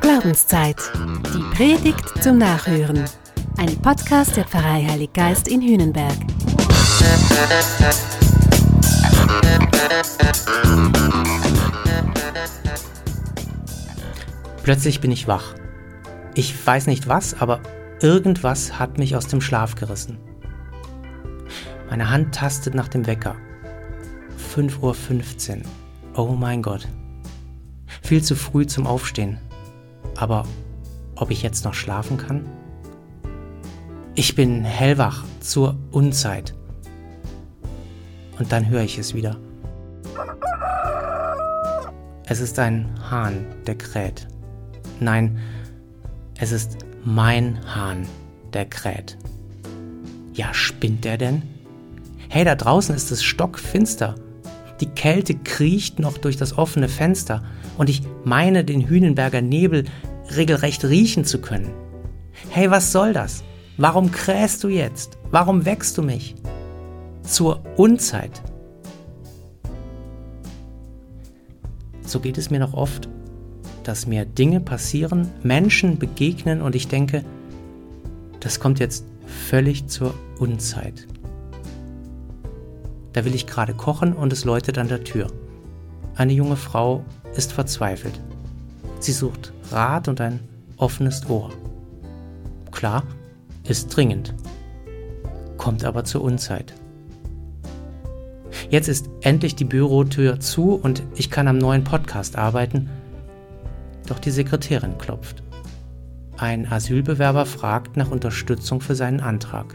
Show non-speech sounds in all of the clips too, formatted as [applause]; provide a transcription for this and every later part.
Glaubenszeit. Die Predigt zum Nachhören. Ein Podcast der Pfarrei Heilig Geist in Hühnenberg. Plötzlich bin ich wach. Ich weiß nicht was, aber irgendwas hat mich aus dem Schlaf gerissen. Meine Hand tastet nach dem Wecker. 5.15 Uhr. Oh mein Gott. Viel zu früh zum Aufstehen. Aber ob ich jetzt noch schlafen kann? Ich bin hellwach zur Unzeit. Und dann höre ich es wieder. Es ist ein Hahn, der kräht. Nein, es ist mein Hahn, der kräht. Ja, spinnt der denn? Hey, da draußen ist es stockfinster. Die Kälte kriecht noch durch das offene Fenster und ich meine, den Hühnenberger Nebel regelrecht riechen zu können. Hey, was soll das? Warum krähst du jetzt? Warum wächst du mich? Zur Unzeit. So geht es mir noch oft, dass mir Dinge passieren, Menschen begegnen und ich denke, das kommt jetzt völlig zur Unzeit. Da will ich gerade kochen und es läutet an der Tür. Eine junge Frau ist verzweifelt. Sie sucht Rat und ein offenes Ohr. Klar, ist dringend, kommt aber zur Unzeit. Jetzt ist endlich die Bürotür zu und ich kann am neuen Podcast arbeiten, doch die Sekretärin klopft. Ein Asylbewerber fragt nach Unterstützung für seinen Antrag.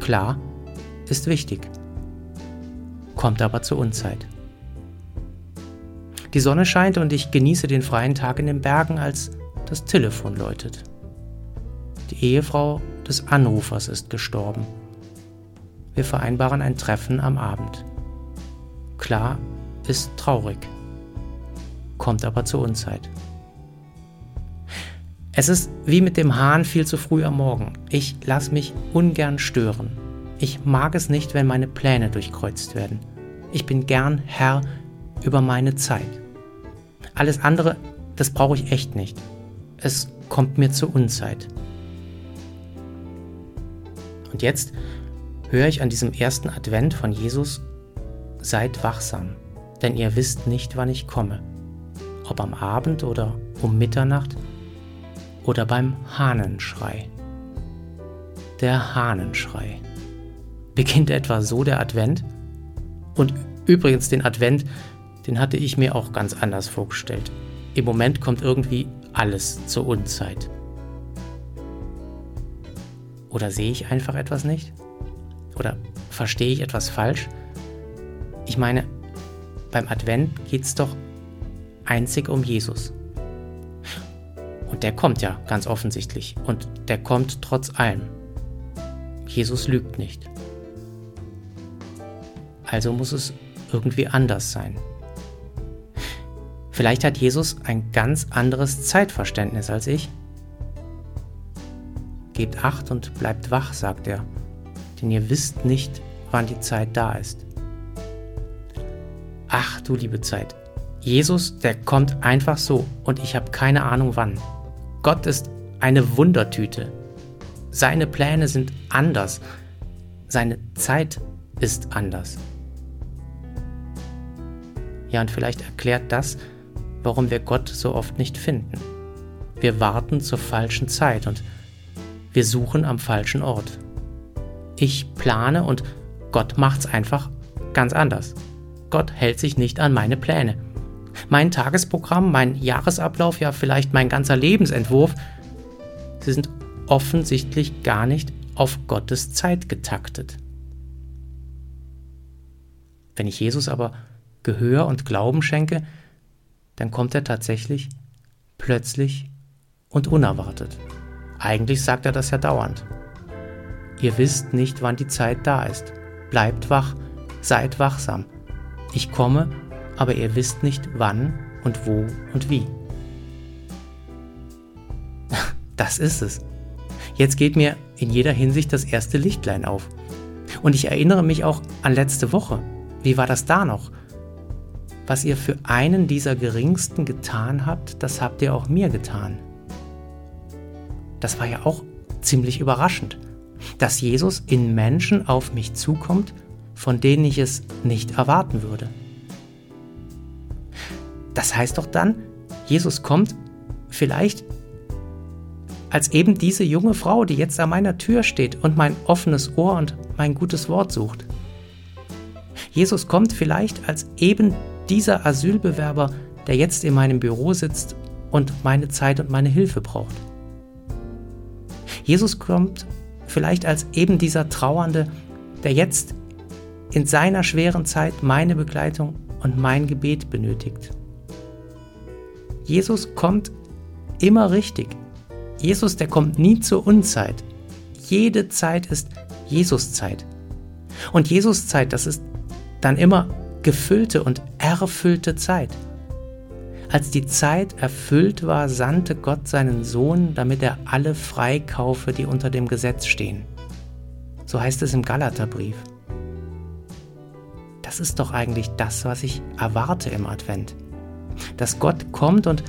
Klar, ist wichtig, kommt aber zur Unzeit. Die Sonne scheint und ich genieße den freien Tag in den Bergen, als das Telefon läutet. Die Ehefrau des Anrufers ist gestorben. Wir vereinbaren ein Treffen am Abend. Klar, ist traurig, kommt aber zur Unzeit. Es ist wie mit dem Hahn viel zu früh am Morgen. Ich lasse mich ungern stören. Ich mag es nicht, wenn meine Pläne durchkreuzt werden. Ich bin gern Herr über meine Zeit. Alles andere, das brauche ich echt nicht. Es kommt mir zur Unzeit. Und jetzt höre ich an diesem ersten Advent von Jesus, seid wachsam, denn ihr wisst nicht, wann ich komme. Ob am Abend oder um Mitternacht oder beim Hahnenschrei. Der Hahnenschrei. Beginnt etwa so der Advent? Und übrigens den Advent, den hatte ich mir auch ganz anders vorgestellt. Im Moment kommt irgendwie alles zur Unzeit. Oder sehe ich einfach etwas nicht? Oder verstehe ich etwas falsch? Ich meine, beim Advent geht es doch einzig um Jesus. Und der kommt ja ganz offensichtlich. Und der kommt trotz allem. Jesus lügt nicht. Also muss es irgendwie anders sein. Vielleicht hat Jesus ein ganz anderes Zeitverständnis als ich. Gebt acht und bleibt wach, sagt er, denn ihr wisst nicht, wann die Zeit da ist. Ach du liebe Zeit, Jesus, der kommt einfach so und ich habe keine Ahnung wann. Gott ist eine Wundertüte. Seine Pläne sind anders. Seine Zeit ist anders. Ja, und vielleicht erklärt das, warum wir Gott so oft nicht finden. Wir warten zur falschen Zeit und wir suchen am falschen Ort. Ich plane und Gott macht's einfach ganz anders. Gott hält sich nicht an meine Pläne. Mein Tagesprogramm, mein Jahresablauf, ja vielleicht mein ganzer Lebensentwurf, sie sind offensichtlich gar nicht auf Gottes Zeit getaktet. Wenn ich Jesus aber Gehör und Glauben schenke, dann kommt er tatsächlich plötzlich und unerwartet. Eigentlich sagt er das ja dauernd. Ihr wisst nicht, wann die Zeit da ist. Bleibt wach, seid wachsam. Ich komme, aber ihr wisst nicht wann und wo und wie. [laughs] Das ist es. Jetzt geht mir in jeder Hinsicht das erste Lichtlein auf. Und ich erinnere mich auch an letzte Woche. Wie war das da noch? Was ihr für einen dieser Geringsten getan habt, das habt ihr auch mir getan. Das war ja auch ziemlich überraschend, dass Jesus in Menschen auf mich zukommt, von denen ich es nicht erwarten würde. Das heißt doch dann, Jesus kommt vielleicht als eben diese junge Frau, die jetzt an meiner Tür steht und mein offenes Ohr und mein gutes Wort sucht. Jesus kommt vielleicht als eben dieser Asylbewerber, der jetzt in meinem Büro sitzt und meine Zeit und meine Hilfe braucht. Jesus kommt vielleicht als eben dieser Trauernde, der jetzt in seiner schweren Zeit meine Begleitung und mein Gebet benötigt. Jesus kommt immer richtig. Jesus, der kommt nie zur Unzeit. Jede Zeit ist Jesuszeit. Und Jesuszeit, das ist dann immer gefüllte und erfüllte Zeit. Als die Zeit erfüllt war, sandte Gott seinen Sohn, damit er alle freikaufe, die unter dem Gesetz stehen. So heißt es im Galaterbrief. Das ist doch eigentlich das, was ich erwarte im Advent. Dass Gott kommt und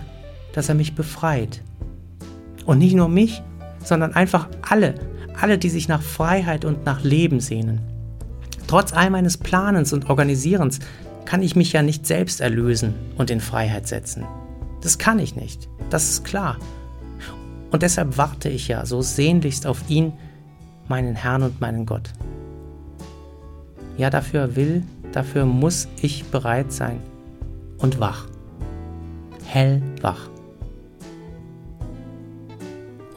dass er mich befreit. Und nicht nur mich, sondern einfach alle, alle, die sich nach Freiheit und nach Leben sehnen. Trotz all meines Planens und Organisierens kann ich mich ja nicht selbst erlösen und in Freiheit setzen. Das kann ich nicht, das ist klar. Und deshalb warte ich ja so sehnlichst auf ihn, meinen Herrn und meinen Gott. Ja, dafür will, dafür muss ich bereit sein und wach, hellwach.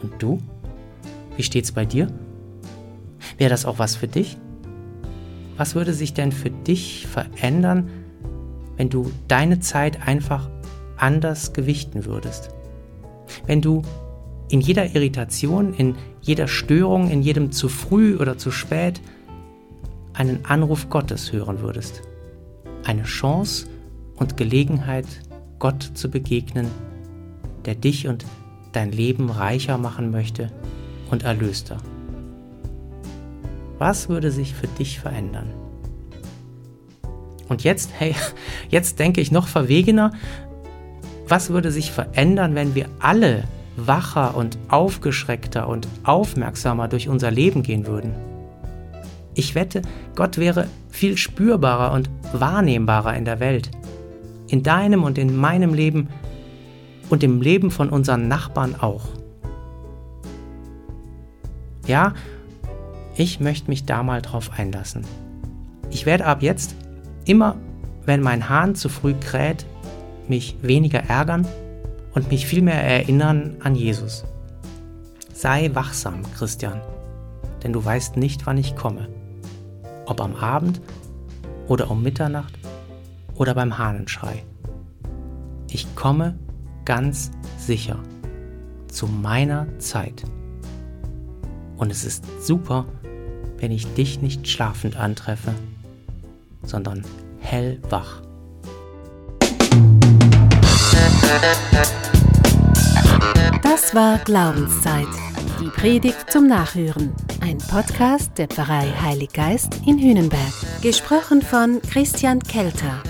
Und du? Wie steht's bei dir? Wäre das auch was für dich? Was würde sich denn für dich verändern, wenn du deine Zeit einfach anders gewichten würdest? Wenn du in jeder Irritation, in jeder Störung, in jedem zu früh oder zu spät einen Anruf Gottes hören würdest. Eine Chance und Gelegenheit, Gott zu begegnen, der dich und dein Leben reicher machen möchte und erlöster. Was würde sich für dich verändern? Und jetzt, hey, [laughs] jetzt denke ich noch verwegener, was würde sich verändern, wenn wir alle wacher und aufgeschreckter und aufmerksamer durch unser Leben gehen würden? Ich wette, Gott wäre viel spürbarer und wahrnehmbarer in der Welt, in deinem und in meinem Leben und im Leben von unseren Nachbarn auch. Ja, ich möchte mich da mal drauf einlassen. Ich werde ab jetzt immer, wenn mein Hahn zu früh kräht, mich weniger ärgern und mich vielmehr erinnern an Jesus. Sei wachsam, Christian, denn du weißt nicht, wann ich komme. Ob am Abend oder um Mitternacht oder beim Hahnenschrei. Ich komme ganz sicher zu meiner Zeit. Und es ist super, wenn ich dich nicht schlafend antreffe, sondern hellwach. Das war Glaubenszeit. Die Predigt zum Nachhören. Ein Podcast der Pfarrei Heilig Geist in Hünenberg. Gesprochen von Christian Kelter.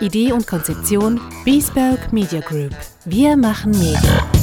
Idee und Konzeption Biesberg Media Group. Wir machen Medien.